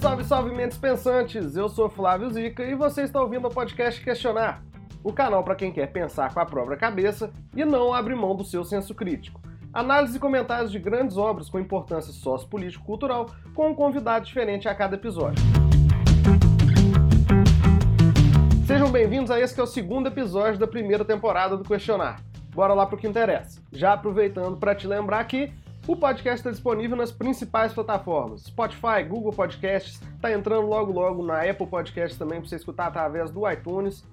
salve, salve, mentes pensantes! Eu sou Flávio Zica e você está ouvindo o podcast Questionar, o canal para quem quer pensar com a própria cabeça e não abre mão do seu senso crítico. Análise e comentários de grandes obras com importância sociopolítico-cultural com um convidado diferente a cada episódio. Sejam bem-vindos a esse que é o segundo episódio da primeira temporada do Questionar. Bora lá pro que interessa. Já aproveitando para te lembrar que o podcast está disponível nas principais plataformas: Spotify, Google Podcasts, está entrando logo logo na Apple Podcasts também para você escutar através do iTunes.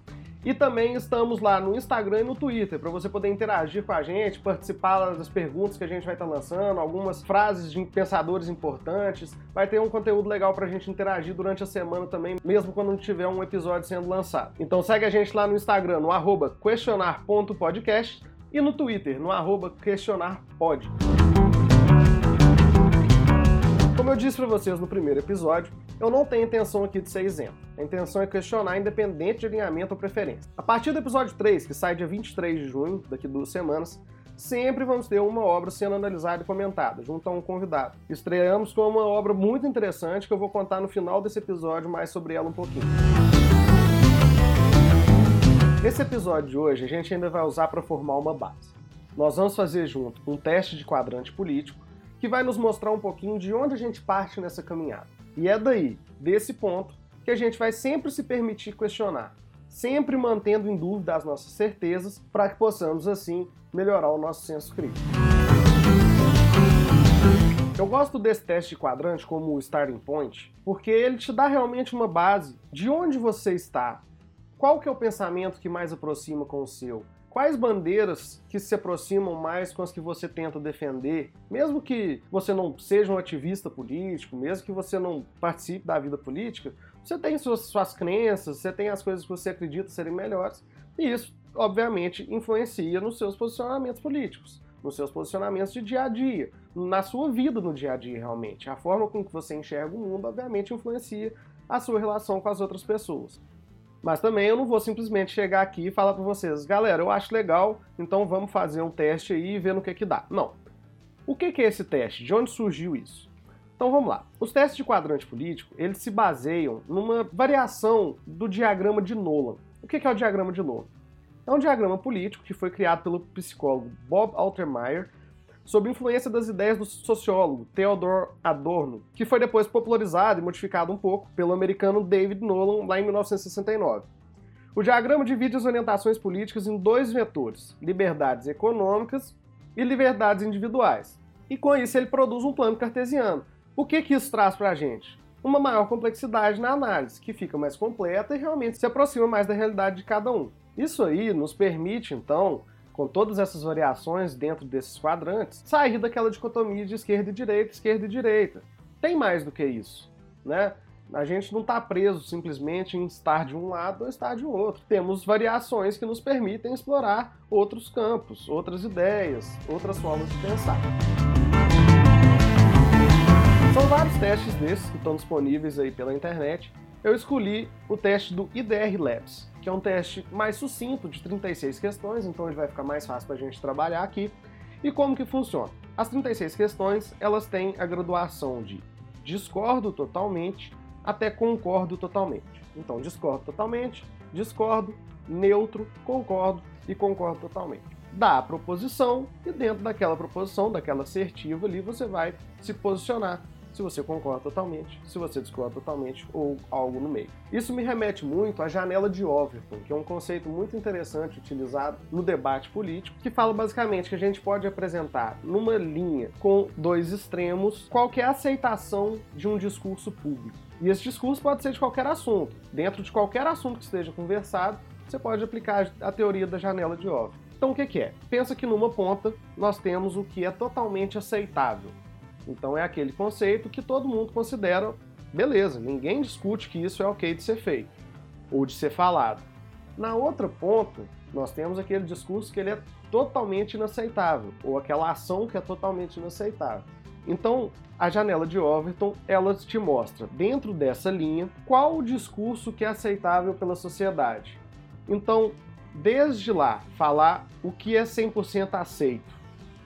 E também estamos lá no Instagram e no Twitter, para você poder interagir com a gente, participar das perguntas que a gente vai estar tá lançando, algumas frases de pensadores importantes. Vai ter um conteúdo legal para a gente interagir durante a semana também, mesmo quando não tiver um episódio sendo lançado. Então segue a gente lá no Instagram, no questionar.podcast e no Twitter, no questionarpod. Como eu disse para vocês no primeiro episódio, eu não tenho intenção aqui de ser isento. A intenção é questionar independente de alinhamento ou preferência. A partir do episódio 3, que sai dia 23 de junho, daqui duas semanas, sempre vamos ter uma obra sendo analisada e comentada, junto a um convidado. Estreamos com uma obra muito interessante que eu vou contar no final desse episódio mais sobre ela um pouquinho. Nesse episódio de hoje, a gente ainda vai usar para formar uma base. Nós vamos fazer junto um teste de quadrante político que vai nos mostrar um pouquinho de onde a gente parte nessa caminhada. E é daí, desse ponto, que a gente vai sempre se permitir questionar, sempre mantendo em dúvida as nossas certezas, para que possamos, assim, melhorar o nosso senso crítico. Eu gosto desse teste de quadrante como o starting point, porque ele te dá realmente uma base de onde você está, qual que é o pensamento que mais aproxima com o seu, Quais bandeiras que se aproximam mais com as que você tenta defender, mesmo que você não seja um ativista político, mesmo que você não participe da vida política, você tem suas, suas crenças, você tem as coisas que você acredita serem melhores, e isso, obviamente, influencia nos seus posicionamentos políticos, nos seus posicionamentos de dia a dia, na sua vida no dia a dia, realmente. A forma com que você enxerga o mundo, obviamente, influencia a sua relação com as outras pessoas. Mas também eu não vou simplesmente chegar aqui e falar para vocês, galera, eu acho legal, então vamos fazer um teste aí e ver no que que dá. Não. O que que é esse teste? De onde surgiu isso? Então vamos lá. Os testes de quadrante político, eles se baseiam numa variação do diagrama de Nolan. O que que é o diagrama de Nolan? É um diagrama político que foi criado pelo psicólogo Bob Altermeyer sob influência das ideias do sociólogo Theodor Adorno, que foi depois popularizado e modificado um pouco pelo americano David Nolan lá em 1969. O diagrama divide as orientações políticas em dois vetores: liberdades econômicas e liberdades individuais. E com isso ele produz um plano cartesiano. O que, que isso traz para a gente? Uma maior complexidade na análise, que fica mais completa e realmente se aproxima mais da realidade de cada um. Isso aí nos permite, então, com todas essas variações dentro desses quadrantes, sair daquela dicotomia de esquerda e direita, esquerda e direita. Tem mais do que isso, né? A gente não está preso simplesmente em estar de um lado ou estar de outro. Temos variações que nos permitem explorar outros campos, outras ideias, outras formas de pensar. São vários testes desses que estão disponíveis aí pela internet. Eu escolhi o teste do IDR Labs, que é um teste mais sucinto, de 36 questões, então ele vai ficar mais fácil para a gente trabalhar aqui. E como que funciona? As 36 questões, elas têm a graduação de discordo totalmente até concordo totalmente. Então, discordo totalmente, discordo, neutro, concordo e concordo totalmente. Dá a proposição e dentro daquela proposição, daquela assertiva ali, você vai se posicionar se você concorda totalmente, se você discorda totalmente ou algo no meio. Isso me remete muito à janela de Overton, que é um conceito muito interessante utilizado no debate político, que fala basicamente que a gente pode apresentar numa linha com dois extremos qual a aceitação de um discurso público. E esse discurso pode ser de qualquer assunto. Dentro de qualquer assunto que esteja conversado, você pode aplicar a teoria da janela de Overton. Então o que é? Pensa que numa ponta nós temos o que é totalmente aceitável, então é aquele conceito que todo mundo considera beleza, ninguém discute que isso é ok de ser feito ou de ser falado. Na outra ponta, nós temos aquele discurso que ele é totalmente inaceitável, ou aquela ação que é totalmente inaceitável. Então, a janela de Overton, ela te mostra, dentro dessa linha, qual o discurso que é aceitável pela sociedade. Então, desde lá, falar o que é 100% aceito,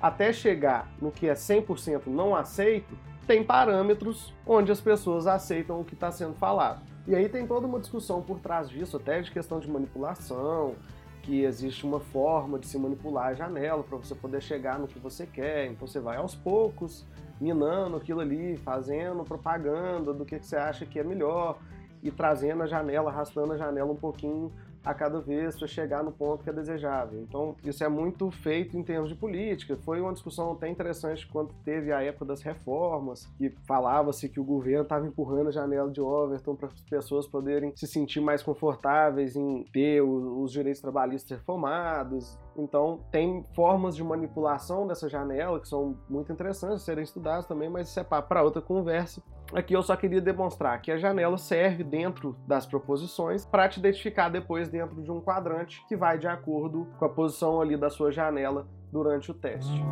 até chegar no que é 100% não aceito, tem parâmetros onde as pessoas aceitam o que está sendo falado. E aí tem toda uma discussão por trás disso, até de questão de manipulação, que existe uma forma de se manipular a janela para você poder chegar no que você quer. Então você vai aos poucos, minando aquilo ali, fazendo propaganda do que, você acha que é melhor e trazendo a janela, arrastando a janela um pouquinho a cada vez para chegar no ponto que é desejável. Então, isso é muito feito em termos de política. Foi uma discussão até interessante quando teve a época das reformas, que falava-se que o governo estava empurrando a janela de Overton para as pessoas poderem se sentir mais confortáveis em ter os direitos trabalhistas reformados. Então, tem formas de manipulação dessa janela que são muito interessantes serem estudadas também, mas isso é para outra conversa. Aqui eu só queria demonstrar que a janela serve dentro das proposições para te identificar depois dentro de um quadrante que vai de acordo com a posição ali da sua janela durante o teste.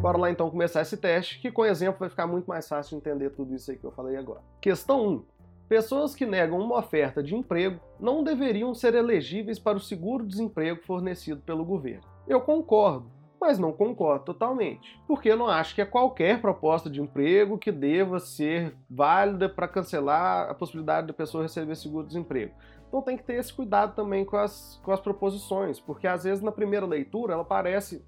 Bora lá então começar esse teste, que com exemplo vai ficar muito mais fácil de entender tudo isso aí que eu falei agora. Questão 1. Pessoas que negam uma oferta de emprego não deveriam ser elegíveis para o seguro-desemprego fornecido pelo governo. Eu concordo, mas não concordo totalmente, porque eu não acho que é qualquer proposta de emprego que deva ser válida para cancelar a possibilidade da pessoa receber seguro-desemprego. Então tem que ter esse cuidado também com as, com as proposições, porque às vezes na primeira leitura ela parece,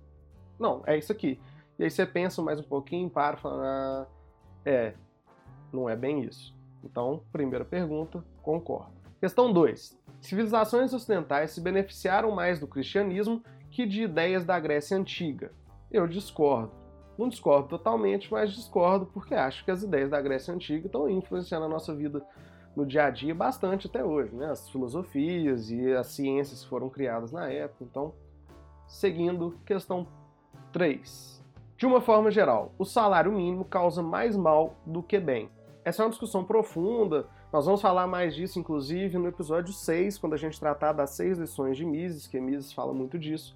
não, é isso aqui. E aí você pensa mais um pouquinho, para e fala, ah, é, não é bem isso. Então, primeira pergunta, concordo. Questão 2. Civilizações ocidentais se beneficiaram mais do cristianismo que de ideias da Grécia Antiga. Eu discordo. Não discordo totalmente, mas discordo porque acho que as ideias da Grécia Antiga estão influenciando a nossa vida no dia a dia bastante até hoje, né? As filosofias e as ciências foram criadas na época. Então, seguindo, questão 3. De uma forma geral, o salário mínimo causa mais mal do que bem. Essa é uma discussão profunda. Nós vamos falar mais disso, inclusive, no episódio 6, quando a gente tratar das seis lições de Mises, que Mises fala muito disso.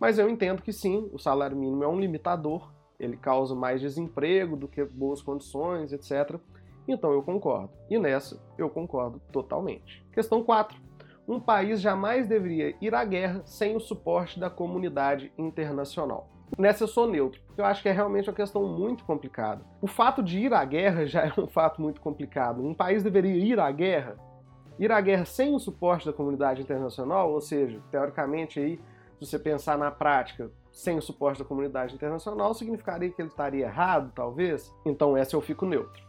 Mas eu entendo que sim, o salário mínimo é um limitador, ele causa mais desemprego do que boas condições, etc. Então eu concordo. E nessa eu concordo totalmente. Questão 4. Um país jamais deveria ir à guerra sem o suporte da comunidade internacional. Nessa eu sou neutro, porque eu acho que é realmente uma questão muito complicada. O fato de ir à guerra já é um fato muito complicado. Um país deveria ir à guerra? Ir à guerra sem o suporte da comunidade internacional, ou seja, teoricamente aí se você pensar na prática, sem o suporte da comunidade internacional, significaria que ele estaria errado, talvez? Então essa eu fico neutro.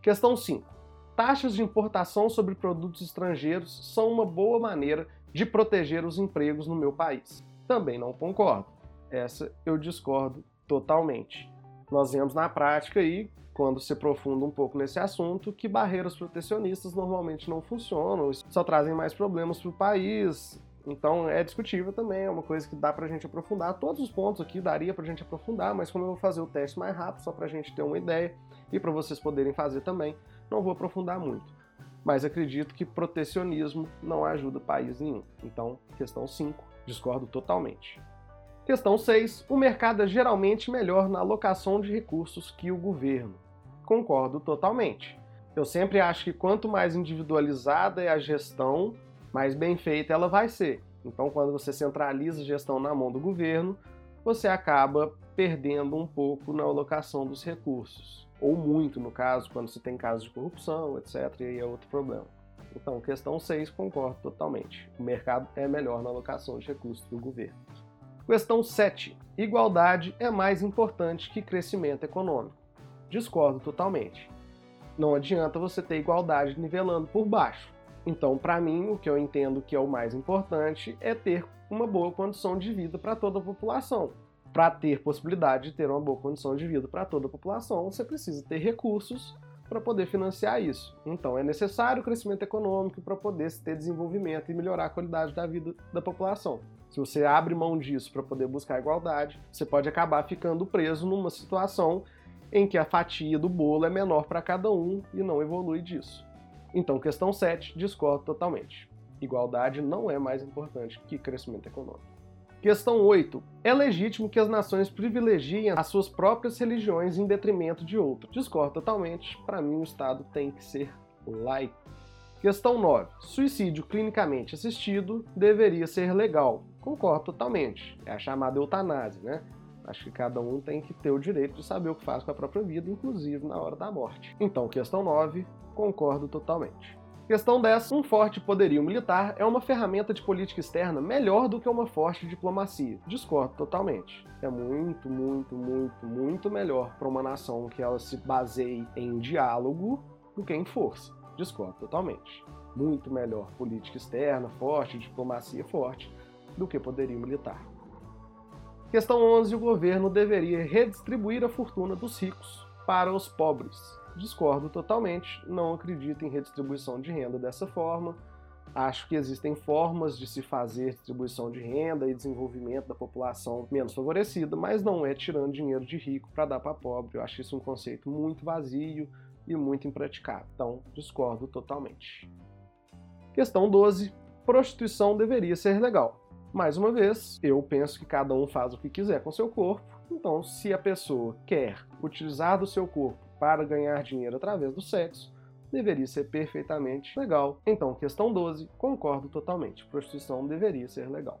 Questão 5. Taxas de importação sobre produtos estrangeiros são uma boa maneira de proteger os empregos no meu país. Também não concordo. Essa eu discordo totalmente. Nós vemos na prática aí, quando se aprofunda um pouco nesse assunto, que barreiras protecionistas normalmente não funcionam, só trazem mais problemas para o país, então é discutível também, é uma coisa que dá pra gente aprofundar. Todos os pontos aqui daria pra gente aprofundar, mas como eu vou fazer o teste mais rápido, só pra gente ter uma ideia e para vocês poderem fazer também, não vou aprofundar muito. Mas acredito que protecionismo não ajuda país nenhum. Então, questão 5, discordo totalmente. Questão 6. O mercado é geralmente melhor na alocação de recursos que o governo. Concordo totalmente. Eu sempre acho que quanto mais individualizada é a gestão, mais bem feita ela vai ser. Então, quando você centraliza a gestão na mão do governo, você acaba perdendo um pouco na alocação dos recursos. Ou muito, no caso, quando você tem casos de corrupção, etc. E aí é outro problema. Então, questão 6, concordo totalmente. O mercado é melhor na alocação de recursos do governo. Questão 7. Igualdade é mais importante que crescimento econômico. Discordo totalmente. Não adianta você ter igualdade nivelando por baixo. Então, para mim, o que eu entendo que é o mais importante é ter uma boa condição de vida para toda a população. Para ter possibilidade de ter uma boa condição de vida para toda a população, você precisa ter recursos para poder financiar isso. Então, é necessário o crescimento econômico para poder ter desenvolvimento e melhorar a qualidade da vida da população. Se você abre mão disso para poder buscar igualdade, você pode acabar ficando preso numa situação em que a fatia do bolo é menor para cada um e não evolui disso. Então, questão 7, discordo totalmente. Igualdade não é mais importante que crescimento econômico. Questão 8. É legítimo que as nações privilegiem as suas próprias religiões em detrimento de outras. Discordo totalmente. Para mim, o Estado tem que ser laico. Questão 9. Suicídio clinicamente assistido deveria ser legal. Concordo totalmente. É a chamada eutanásia, né? Acho que cada um tem que ter o direito de saber o que faz com a própria vida, inclusive na hora da morte. Então, questão 9, concordo totalmente. Questão 10. Um forte poderio militar é uma ferramenta de política externa melhor do que uma forte diplomacia. Discordo totalmente. É muito, muito, muito, muito melhor para uma nação que ela se baseie em diálogo do que em força. Discordo totalmente. Muito melhor política externa forte, diplomacia forte, do que poderio militar. Questão 11. O governo deveria redistribuir a fortuna dos ricos para os pobres discordo totalmente, não acredito em redistribuição de renda dessa forma. Acho que existem formas de se fazer distribuição de renda e desenvolvimento da população menos favorecida, mas não é tirando dinheiro de rico para dar para pobre. Eu acho isso um conceito muito vazio e muito impraticável. Então, discordo totalmente. Questão 12. Prostituição deveria ser legal. Mais uma vez, eu penso que cada um faz o que quiser com seu corpo. Então, se a pessoa quer utilizar do seu corpo para ganhar dinheiro através do sexo, deveria ser perfeitamente legal. Então, questão 12, concordo totalmente. Prostituição deveria ser legal.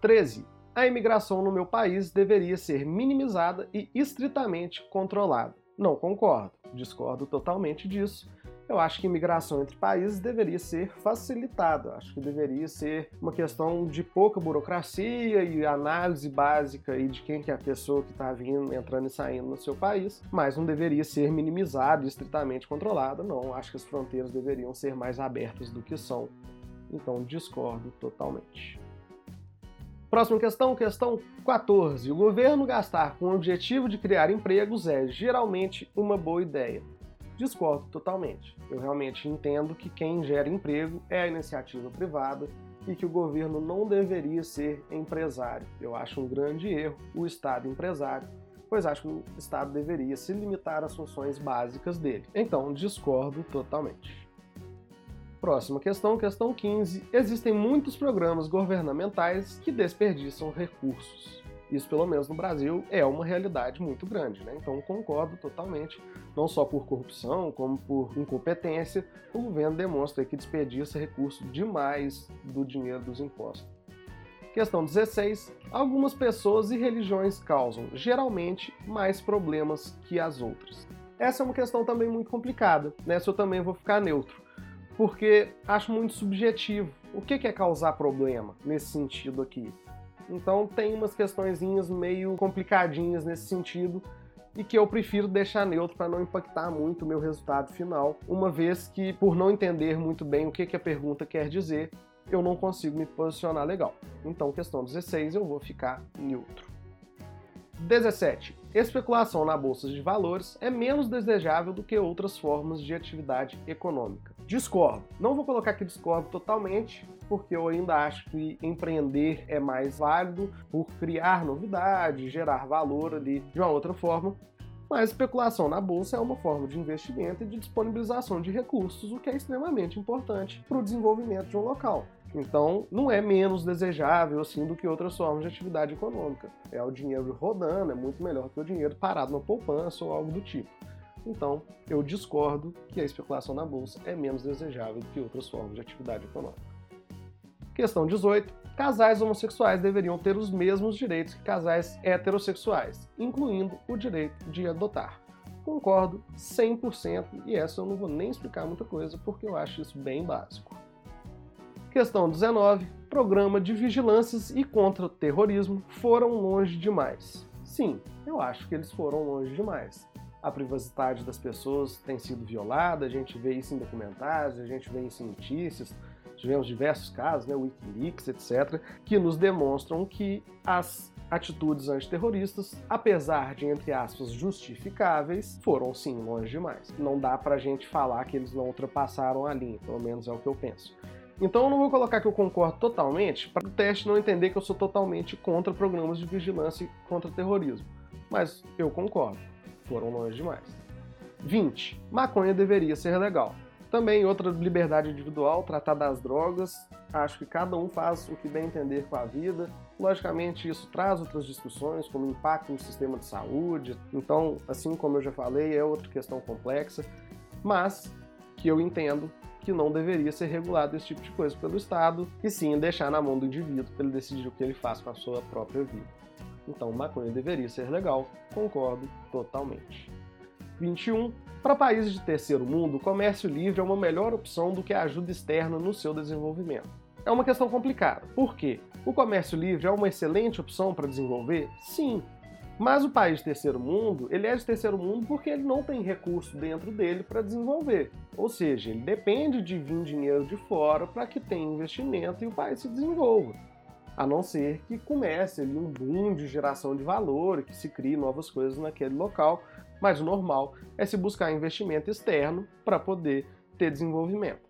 13. A imigração no meu país deveria ser minimizada e estritamente controlada. Não concordo, discordo totalmente disso eu acho que imigração entre países deveria ser facilitada. Acho que deveria ser uma questão de pouca burocracia e análise básica e de quem que é a pessoa que está vindo, entrando e saindo no seu país, mas não deveria ser minimizada e estritamente controlada. Não, acho que as fronteiras deveriam ser mais abertas do que são. Então discordo totalmente. Próxima questão, questão 14. O governo gastar com o objetivo de criar empregos é geralmente uma boa ideia discordo totalmente. Eu realmente entendo que quem gera emprego é a iniciativa privada e que o governo não deveria ser empresário. Eu acho um grande erro o Estado empresário, pois acho que o Estado deveria se limitar às funções básicas dele. Então, discordo totalmente. Próxima questão, questão 15. Existem muitos programas governamentais que desperdiçam recursos. Isso, pelo menos no Brasil, é uma realidade muito grande. Né? Então, concordo totalmente, não só por corrupção, como por incompetência, o governo demonstra que desperdiça recurso demais do dinheiro dos impostos. Questão 16. Algumas pessoas e religiões causam, geralmente, mais problemas que as outras. Essa é uma questão também muito complicada. Nessa eu também vou ficar neutro, porque acho muito subjetivo. O que é causar problema nesse sentido aqui? Então tem umas questõezinhas meio complicadinhas nesse sentido e que eu prefiro deixar neutro para não impactar muito o meu resultado final, uma vez que, por não entender muito bem o que, que a pergunta quer dizer, eu não consigo me posicionar legal. Então, questão 16, eu vou ficar neutro. 17. Especulação na bolsa de valores é menos desejável do que outras formas de atividade econômica. Discordo. Não vou colocar que discordo totalmente, porque eu ainda acho que empreender é mais válido por criar novidade, gerar valor ali de uma outra forma. Mas especulação na bolsa é uma forma de investimento e de disponibilização de recursos, o que é extremamente importante para o desenvolvimento de um local. Então, não é menos desejável assim do que outras formas de atividade econômica. É o dinheiro rodando, é muito melhor que o dinheiro parado na poupança ou algo do tipo. Então, eu discordo que a especulação na bolsa é menos desejável do que outras formas de atividade econômica. Questão 18. Casais homossexuais deveriam ter os mesmos direitos que casais heterossexuais, incluindo o direito de adotar. Concordo 100% e essa eu não vou nem explicar muita coisa porque eu acho isso bem básico. Questão 19. Programa de vigilâncias e contra-terrorismo foram longe demais. Sim, eu acho que eles foram longe demais. A privacidade das pessoas tem sido violada, a gente vê isso em documentários, a gente vê isso em notícias, tivemos diversos casos, né, Wikileaks, etc., que nos demonstram que as atitudes antiterroristas, apesar de, entre aspas, justificáveis, foram sim longe demais. Não dá pra gente falar que eles não ultrapassaram a linha, pelo menos é o que eu penso. Então eu não vou colocar que eu concordo totalmente, para o teste não entender que eu sou totalmente contra programas de vigilância contra terrorismo. Mas eu concordo, foram longe demais. 20. Maconha deveria ser legal. Também outra liberdade individual, tratar das drogas. Acho que cada um faz o que bem entender com a vida. Logicamente, isso traz outras discussões, como impacto no sistema de saúde. Então, assim como eu já falei, é outra questão complexa, mas que eu entendo que não deveria ser regulado esse tipo de coisa pelo Estado, e sim deixar na mão do indivíduo para ele decidir o que ele faz com a sua própria vida. Então, maconha deveria ser legal, concordo totalmente. 21. Para países de terceiro mundo, o comércio livre é uma melhor opção do que a ajuda externa no seu desenvolvimento. É uma questão complicada. Por quê? O comércio livre é uma excelente opção para desenvolver? Sim. Mas o país de terceiro mundo, ele é de terceiro mundo porque ele não tem recurso dentro dele para desenvolver. Ou seja, ele depende de vir dinheiro de fora para que tenha investimento e o país se desenvolva. A não ser que comece ali um boom de geração de valor, que se crie novas coisas naquele local, mas o normal é se buscar investimento externo para poder ter desenvolvimento.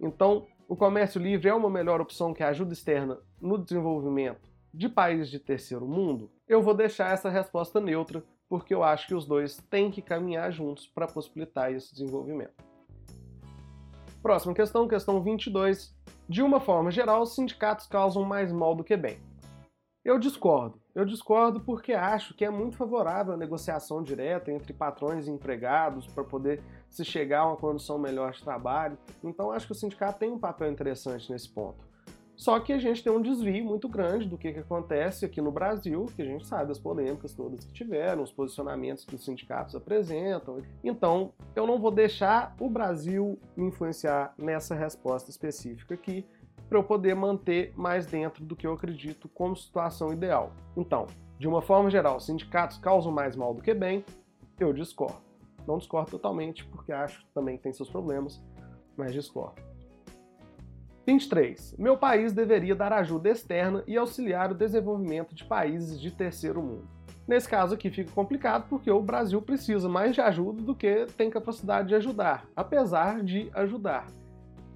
Então, o comércio livre é uma melhor opção que a ajuda externa no desenvolvimento de países de terceiro mundo? Eu vou deixar essa resposta neutra, porque eu acho que os dois têm que caminhar juntos para possibilitar esse desenvolvimento. Próxima questão, questão 22. De uma forma geral, os sindicatos causam mais mal do que bem. Eu discordo. Eu discordo porque acho que é muito favorável a negociação direta entre patrões e empregados para poder se chegar a uma condição melhor de trabalho. Então acho que o sindicato tem um papel interessante nesse ponto. Só que a gente tem um desvio muito grande do que, que acontece aqui no Brasil, que a gente sabe das polêmicas todas que tiveram, os posicionamentos que os sindicatos apresentam. Então, eu não vou deixar o Brasil me influenciar nessa resposta específica aqui, para eu poder manter mais dentro do que eu acredito como situação ideal. Então, de uma forma geral, sindicatos causam mais mal do que bem, eu discordo. Não discordo totalmente, porque acho que também tem seus problemas, mas discordo. 23. Meu país deveria dar ajuda externa e auxiliar o desenvolvimento de países de terceiro mundo. Nesse caso aqui fica complicado porque o Brasil precisa mais de ajuda do que tem capacidade de ajudar, apesar de ajudar.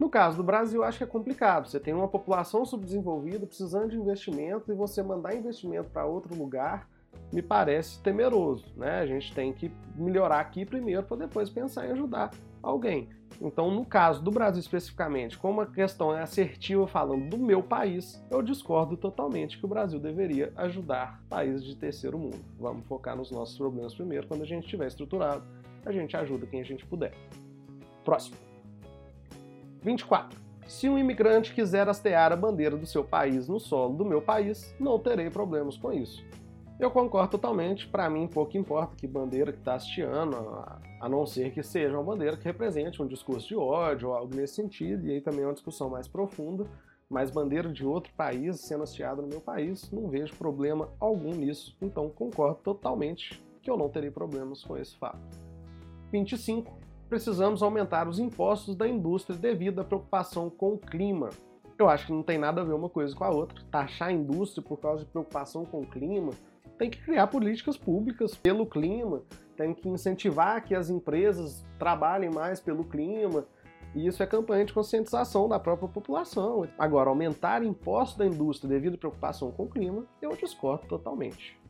No caso do Brasil, acho que é complicado. Você tem uma população subdesenvolvida precisando de investimento e você mandar investimento para outro lugar me parece temeroso. Né? A gente tem que melhorar aqui primeiro para depois pensar em ajudar alguém. Então, no caso do Brasil especificamente, como a questão é assertiva falando do meu país, eu discordo totalmente que o Brasil deveria ajudar países de terceiro mundo. Vamos focar nos nossos problemas primeiro. Quando a gente estiver estruturado, a gente ajuda quem a gente puder. Próximo. 24. Se um imigrante quiser hastear a bandeira do seu país no solo do meu país, não terei problemas com isso. Eu concordo totalmente, para mim pouco importa que bandeira que está hasteando, a não ser que seja uma bandeira que represente um discurso de ódio ou algo nesse sentido, e aí também é uma discussão mais profunda, mas bandeira de outro país sendo hasteada no meu país, não vejo problema algum nisso, então concordo totalmente que eu não terei problemas com esse fato. 25 precisamos aumentar os impostos da indústria devido à preocupação com o clima. Eu acho que não tem nada a ver uma coisa com a outra. Taxar a indústria por causa de preocupação com o clima, tem que criar políticas públicas pelo clima, tem que incentivar que as empresas trabalhem mais pelo clima. E isso é campanha de conscientização da própria população. Agora, aumentar impostos da indústria devido à preocupação com o clima, eu discordo totalmente.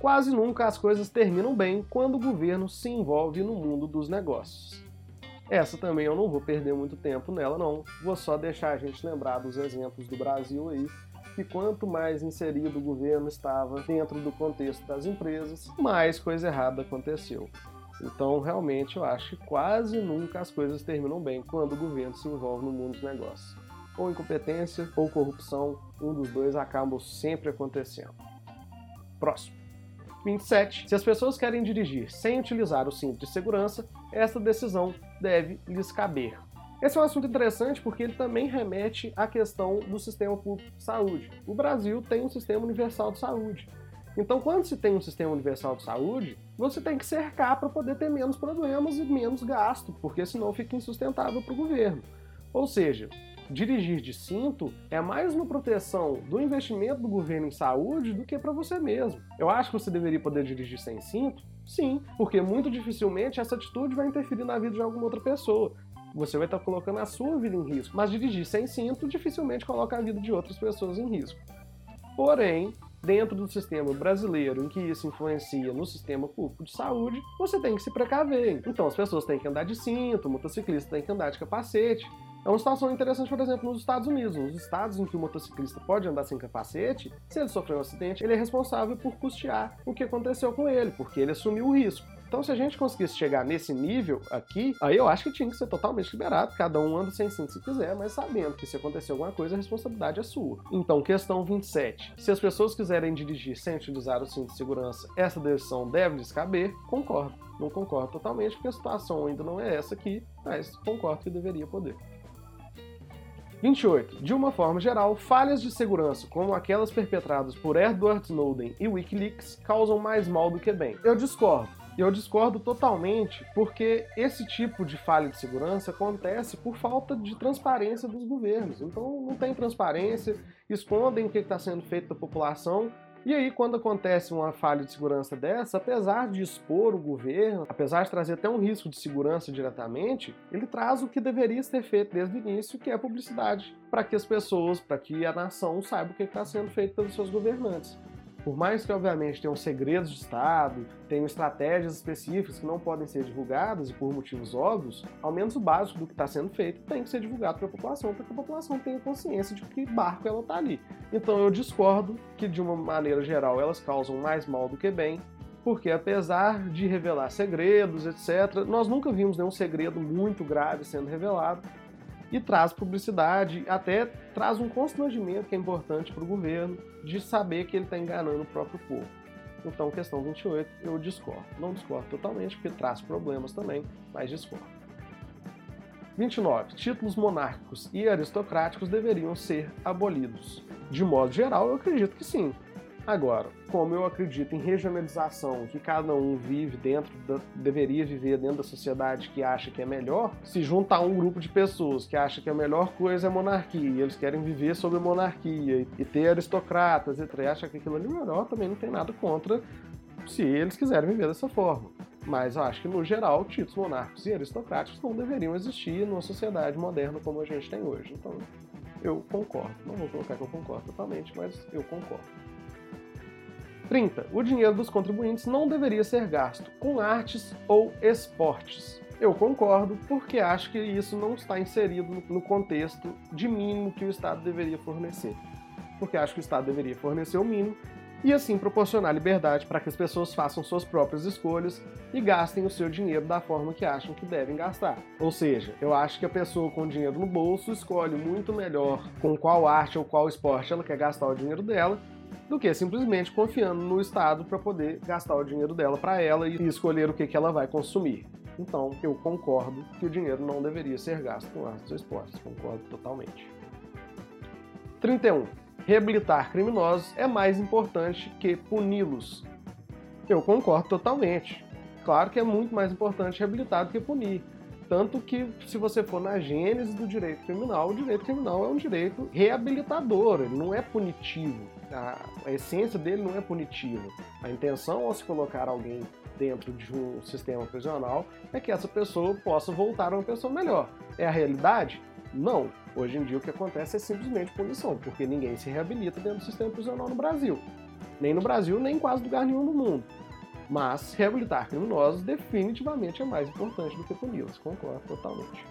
Quase nunca as coisas terminam bem quando o governo se envolve no mundo dos negócios. Essa também eu não vou perder muito tempo nela, não. Vou só deixar a gente lembrar dos exemplos do Brasil aí, que quanto mais inserido o governo estava dentro do contexto das empresas, mais coisa errada aconteceu. Então, realmente, eu acho que quase nunca as coisas terminam bem quando o governo se envolve no mundo dos negócios. Ou incompetência ou corrupção, um dos dois acabam sempre acontecendo. Próximo. 27. Se as pessoas querem dirigir sem utilizar o cinto de segurança, essa decisão deve lhes caber. Esse é um assunto interessante porque ele também remete à questão do sistema público de saúde. O Brasil tem um sistema universal de saúde. Então, quando se tem um sistema universal de saúde, você tem que cercar para poder ter menos problemas e menos gasto, porque senão fica insustentável para o governo. Ou seja, dirigir de cinto é mais uma proteção do investimento do governo em saúde do que para você mesmo. Eu acho que você deveria poder dirigir sem cinto? Sim, porque muito dificilmente essa atitude vai interferir na vida de alguma outra pessoa. Você vai estar colocando a sua vida em risco, mas dirigir sem cinto dificilmente coloca a vida de outras pessoas em risco. Porém, dentro do sistema brasileiro em que isso influencia no sistema público de saúde, você tem que se precaver. Então as pessoas têm que andar de cinto, o motociclista tem que andar de capacete, é uma situação interessante, por exemplo, nos Estados Unidos. Nos estados em que o motociclista pode andar sem capacete, se ele sofrer um acidente, ele é responsável por custear o que aconteceu com ele, porque ele assumiu o risco. Então, se a gente conseguisse chegar nesse nível aqui, aí eu acho que tinha que ser totalmente liberado. Cada um anda sem cinto se quiser, mas sabendo que se acontecer alguma coisa, a responsabilidade é sua. Então, questão 27. Se as pessoas quiserem dirigir sem utilizar o cinto de segurança, essa decisão deve lhes caber? Concordo. Não concordo totalmente, porque a situação ainda não é essa aqui, mas concordo que deveria poder. 28. De uma forma geral, falhas de segurança, como aquelas perpetradas por Edward Snowden e Wikileaks, causam mais mal do que bem. Eu discordo. E eu discordo totalmente porque esse tipo de falha de segurança acontece por falta de transparência dos governos. Então não tem transparência, escondem o que está sendo feito da população e aí, quando acontece uma falha de segurança dessa, apesar de expor o governo, apesar de trazer até um risco de segurança diretamente, ele traz o que deveria ser feito desde o início, que é publicidade, para que as pessoas, para que a nação saiba o que está sendo feito pelos seus governantes. Por mais que, obviamente, tenham segredos de Estado, tenham estratégias específicas que não podem ser divulgadas e por motivos óbvios, ao menos o básico do que está sendo feito tem que ser divulgado para a população, para que a população tenha consciência de que barco ela está ali. Então eu discordo que, de uma maneira geral, elas causam mais mal do que bem, porque apesar de revelar segredos, etc., nós nunca vimos nenhum segredo muito grave sendo revelado, e traz publicidade, até traz um constrangimento que é importante para o governo de saber que ele está enganando o próprio povo. Então, questão 28, eu discordo. Não discordo totalmente, porque traz problemas também, mas discordo. 29. Títulos monárquicos e aristocráticos deveriam ser abolidos. De modo geral, eu acredito que sim. Agora, como eu acredito em regionalização, que cada um vive dentro, da, deveria viver dentro da sociedade que acha que é melhor, se juntar um grupo de pessoas que acha que a melhor coisa é monarquia, e eles querem viver sob monarquia e ter aristocratas, e acha que aquilo ali é melhor, também não tem nada contra se eles quiserem viver dessa forma. Mas eu acho que, no geral, títulos monárquicos e aristocráticos não deveriam existir numa sociedade moderna como a gente tem hoje. Então, eu concordo. Não vou colocar que eu concordo totalmente, mas eu concordo. 30. O dinheiro dos contribuintes não deveria ser gasto com artes ou esportes. Eu concordo, porque acho que isso não está inserido no contexto de mínimo que o Estado deveria fornecer. Porque acho que o Estado deveria fornecer o mínimo e assim proporcionar liberdade para que as pessoas façam suas próprias escolhas e gastem o seu dinheiro da forma que acham que devem gastar. Ou seja, eu acho que a pessoa com dinheiro no bolso escolhe muito melhor com qual arte ou qual esporte ela quer gastar o dinheiro dela do que simplesmente confiando no Estado para poder gastar o dinheiro dela para ela e escolher o que, que ela vai consumir. Então, eu concordo que o dinheiro não deveria ser gasto com artes ou esportes. Concordo totalmente. 31. Reabilitar criminosos é mais importante que puni-los. Eu concordo totalmente. Claro que é muito mais importante reabilitar do que punir. Tanto que, se você for na gênese do direito criminal, o direito criminal é um direito reabilitador, ele não é punitivo. A, a essência dele não é punitiva. A intenção ao se colocar alguém dentro de um sistema prisional é que essa pessoa possa voltar a uma pessoa melhor. É a realidade? Não. Hoje em dia o que acontece é simplesmente punição, porque ninguém se reabilita dentro do sistema prisional no Brasil. Nem no Brasil, nem em quase lugar nenhum do mundo. Mas reabilitar criminosos definitivamente é mais importante do que puni-los, concordo totalmente.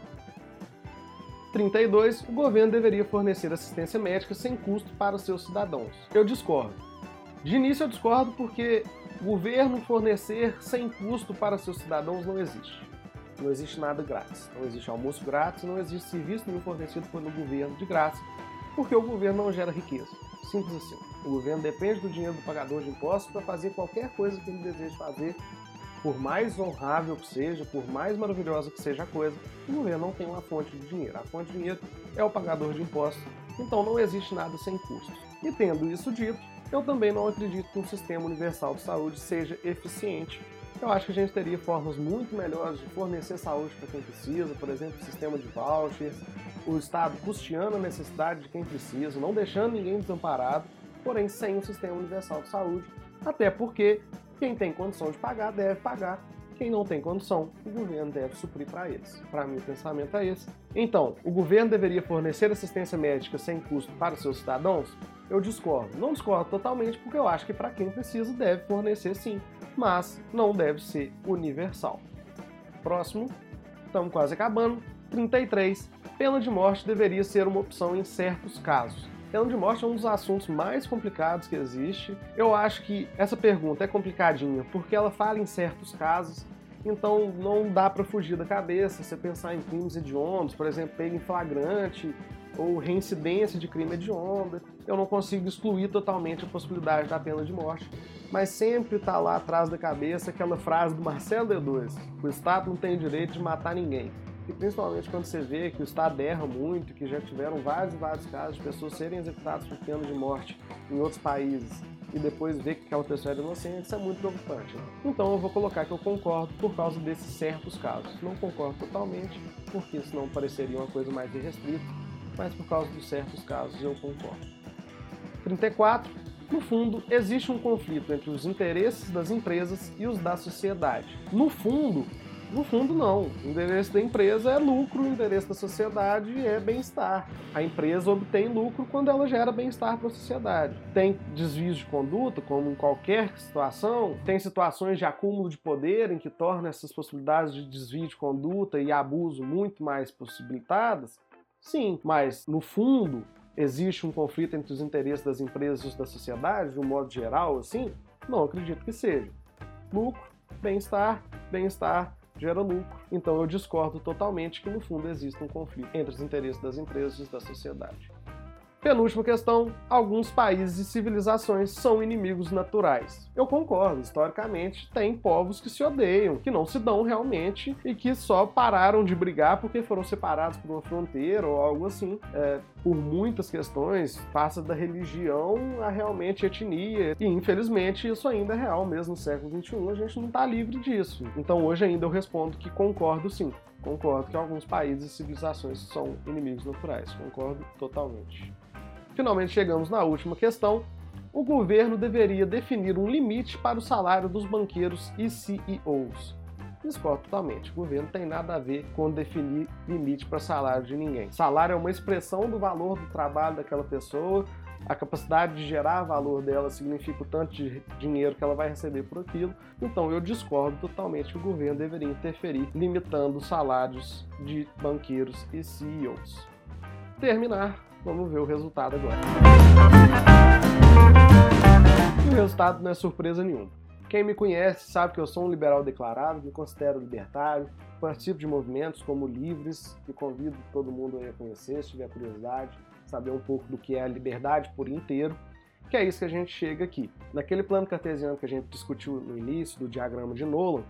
32. O governo deveria fornecer assistência médica sem custo para os seus cidadãos. Eu discordo. De início eu discordo porque governo fornecer sem custo para seus cidadãos não existe. Não existe nada grátis. Não existe almoço grátis, não existe serviço nenhum fornecido pelo governo de graça, porque o governo não gera riqueza. Simples assim. O governo depende do dinheiro do pagador de impostos para fazer qualquer coisa que ele deseja fazer, por mais honrável que seja, por mais maravilhosa que seja a coisa, o governo não tem uma fonte de dinheiro. A fonte de dinheiro é o pagador de impostos, então não existe nada sem custos. E tendo isso dito, eu também não acredito que um sistema universal de saúde seja eficiente. Eu acho que a gente teria formas muito melhores de fornecer saúde para quem precisa, por exemplo, o sistema de vouchers, o Estado custeando a necessidade de quem precisa, não deixando ninguém desamparado, porém sem um sistema universal de saúde, até porque quem tem condição de pagar deve pagar, quem não tem condição, o governo deve suprir para eles. Para mim, o pensamento é esse. Então, o governo deveria fornecer assistência médica sem custo para seus cidadãos? Eu discordo. Não discordo totalmente, porque eu acho que para quem precisa deve fornecer sim, mas não deve ser universal. Próximo, estamos quase acabando. 33. Pena de morte deveria ser uma opção em certos casos. Pena de morte é um dos assuntos mais complicados que existe. Eu acho que essa pergunta é complicadinha porque ela fala em certos casos, então não dá para fugir da cabeça. Você pensar em crimes hediondos, por exemplo, pego em flagrante ou reincidência de crime hediondo, eu não consigo excluir totalmente a possibilidade da pena de morte. Mas sempre está lá atrás da cabeça aquela frase do Marcelo D2: o Estado não tem direito de matar ninguém. E principalmente quando você vê que o Estado erra muito, que já tiveram vários e vários casos de pessoas serem executadas por pena de morte em outros países e depois ver que aquela pessoa era inocente, isso é muito preocupante. Né? Então eu vou colocar que eu concordo por causa desses certos casos. Não concordo totalmente, porque senão pareceria uma coisa mais irrestrita, mas por causa dos certos casos eu concordo. 34. No fundo, existe um conflito entre os interesses das empresas e os da sociedade. No fundo, no fundo, não. O interesse da empresa é lucro, o interesse da sociedade é bem-estar. A empresa obtém lucro quando ela gera bem-estar para a sociedade. Tem desvios de conduta, como em qualquer situação, tem situações de acúmulo de poder em que torna essas possibilidades de desvio de conduta e abuso muito mais possibilitadas. Sim, mas no fundo, existe um conflito entre os interesses das empresas e da sociedade, de um modo geral, assim? Não acredito que seja. Lucro, bem-estar, bem-estar, gera lucro. Então eu discordo totalmente que no fundo existe um conflito entre os interesses das empresas e da sociedade. Penúltima questão: alguns países e civilizações são inimigos naturais. Eu concordo, historicamente tem povos que se odeiam, que não se dão realmente e que só pararam de brigar porque foram separados por uma fronteira ou algo assim. É, por muitas questões, passa da religião a realmente etnia. E infelizmente isso ainda é real, mesmo no século XXI, a gente não está livre disso. Então hoje ainda eu respondo que concordo sim. Concordo que alguns países e civilizações são inimigos naturais. Concordo totalmente. Finalmente chegamos na última questão. O governo deveria definir um limite para o salário dos banqueiros e CEOs. Discordo totalmente. O governo tem nada a ver com definir limite para salário de ninguém. Salário é uma expressão do valor do trabalho daquela pessoa. A capacidade de gerar valor dela significa o tanto de dinheiro que ela vai receber por aquilo. Então eu discordo totalmente que o governo deveria interferir limitando os salários de banqueiros e CEOs. Terminar Vamos ver o resultado agora. E o resultado não é surpresa nenhuma. Quem me conhece sabe que eu sou um liberal declarado, me considero libertário, participo de movimentos como Livres, e convido todo mundo a conhecer, se tiver curiosidade, saber um pouco do que é a liberdade por inteiro, que é isso que a gente chega aqui. Naquele plano cartesiano que a gente discutiu no início, do diagrama de Nolan,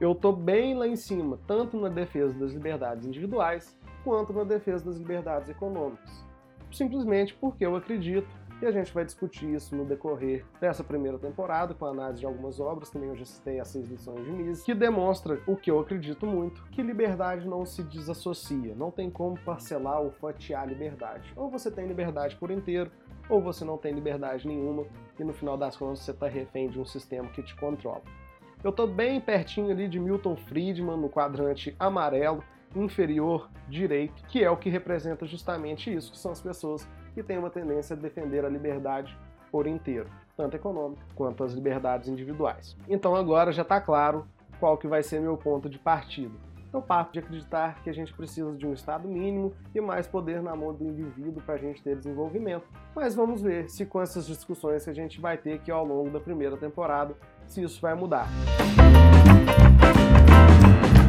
eu estou bem lá em cima, tanto na defesa das liberdades individuais, quanto na defesa das liberdades econômicas simplesmente porque eu acredito e a gente vai discutir isso no decorrer dessa primeira temporada, com a análise de algumas obras, também eu já citei as seis lições de Mises, que demonstra o que eu acredito muito, que liberdade não se desassocia, não tem como parcelar ou fatiar liberdade. Ou você tem liberdade por inteiro, ou você não tem liberdade nenhuma, e no final das contas você está refém de um sistema que te controla. Eu estou bem pertinho ali de Milton Friedman, no quadrante amarelo, inferior direito, que é o que representa justamente isso, que são as pessoas que têm uma tendência a defender a liberdade por inteiro, tanto econômica quanto as liberdades individuais. Então agora já está claro qual que vai ser meu ponto de partida. É o papo de acreditar que a gente precisa de um Estado mínimo e mais poder na mão do indivíduo para a gente ter desenvolvimento. Mas vamos ver se com essas discussões que a gente vai ter aqui ao longo da primeira temporada, se isso vai mudar.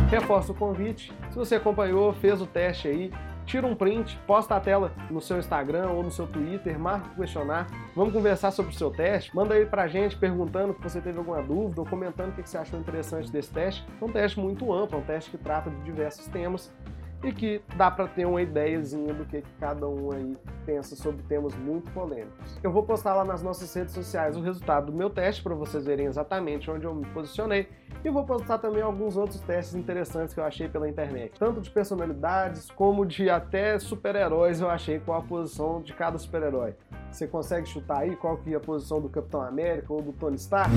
Reforço o convite. Se você acompanhou, fez o teste aí, tira um print, posta a tela no seu Instagram ou no seu Twitter, marca o questionar, vamos conversar sobre o seu teste, manda aí pra gente perguntando se você teve alguma dúvida ou comentando o que você achou interessante desse teste. É um teste muito amplo, é um teste que trata de diversos temas e que dá para ter uma ideiazinha do que cada um aí pensa sobre temas muito polêmicos. Eu vou postar lá nas nossas redes sociais o resultado do meu teste para vocês verem exatamente onde eu me posicionei e vou postar também alguns outros testes interessantes que eu achei pela internet, tanto de personalidades como de até super-heróis eu achei qual a posição de cada super-herói. Você consegue chutar aí qual que é a posição do Capitão América ou do Tony Stark?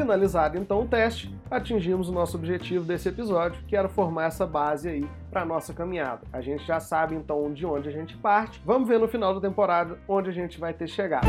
Finalizado então o teste, atingimos o nosso objetivo desse episódio, que era formar essa base aí para nossa caminhada. A gente já sabe então de onde a gente parte. Vamos ver no final da temporada onde a gente vai ter chegado.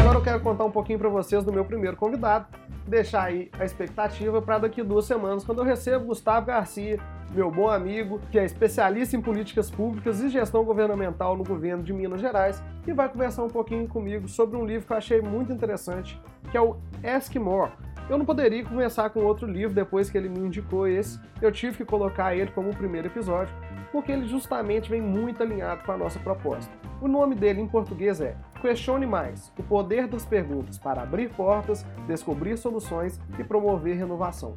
Agora eu quero contar um pouquinho para vocês do meu primeiro convidado, deixar aí a expectativa para daqui duas semanas, quando eu recebo Gustavo Garcia meu bom amigo, que é especialista em políticas públicas e gestão governamental no governo de Minas Gerais, e vai conversar um pouquinho comigo sobre um livro que eu achei muito interessante, que é o Ask More. Eu não poderia começar com outro livro depois que ele me indicou esse, eu tive que colocar ele como o primeiro episódio, porque ele justamente vem muito alinhado com a nossa proposta. O nome dele em português é Questione Mais: O poder das perguntas para abrir portas, descobrir soluções e promover renovação.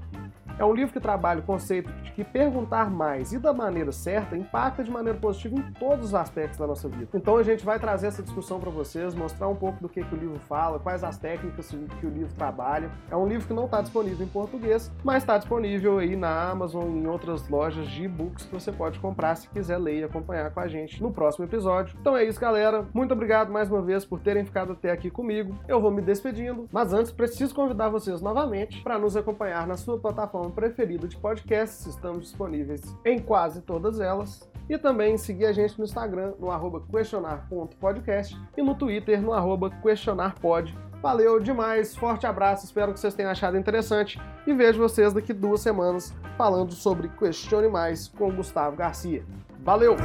É um livro que trabalha o conceito de que perguntar mais e da maneira certa impacta de maneira positiva em todos os aspectos da nossa vida. Então a gente vai trazer essa discussão para vocês, mostrar um pouco do que, que o livro fala, quais as técnicas que o livro trabalha. É um livro que não está disponível em português, mas está disponível aí na Amazon e em outras lojas de e-books que você pode comprar se quiser ler e acompanhar com a gente no próximo episódio. Então é isso, galera. Muito obrigado mais uma vez por terem ficado até aqui comigo. Eu vou me despedindo, mas antes preciso convidar vocês novamente para nos acompanhar na sua plataforma plataforma preferida de podcasts, estamos disponíveis em quase todas elas. E também seguir a gente no Instagram, no arroba questionar.podcast e no Twitter, no arroba questionarpod. Valeu demais, forte abraço, espero que vocês tenham achado interessante e vejo vocês daqui duas semanas falando sobre Questione Mais com Gustavo Garcia. Valeu!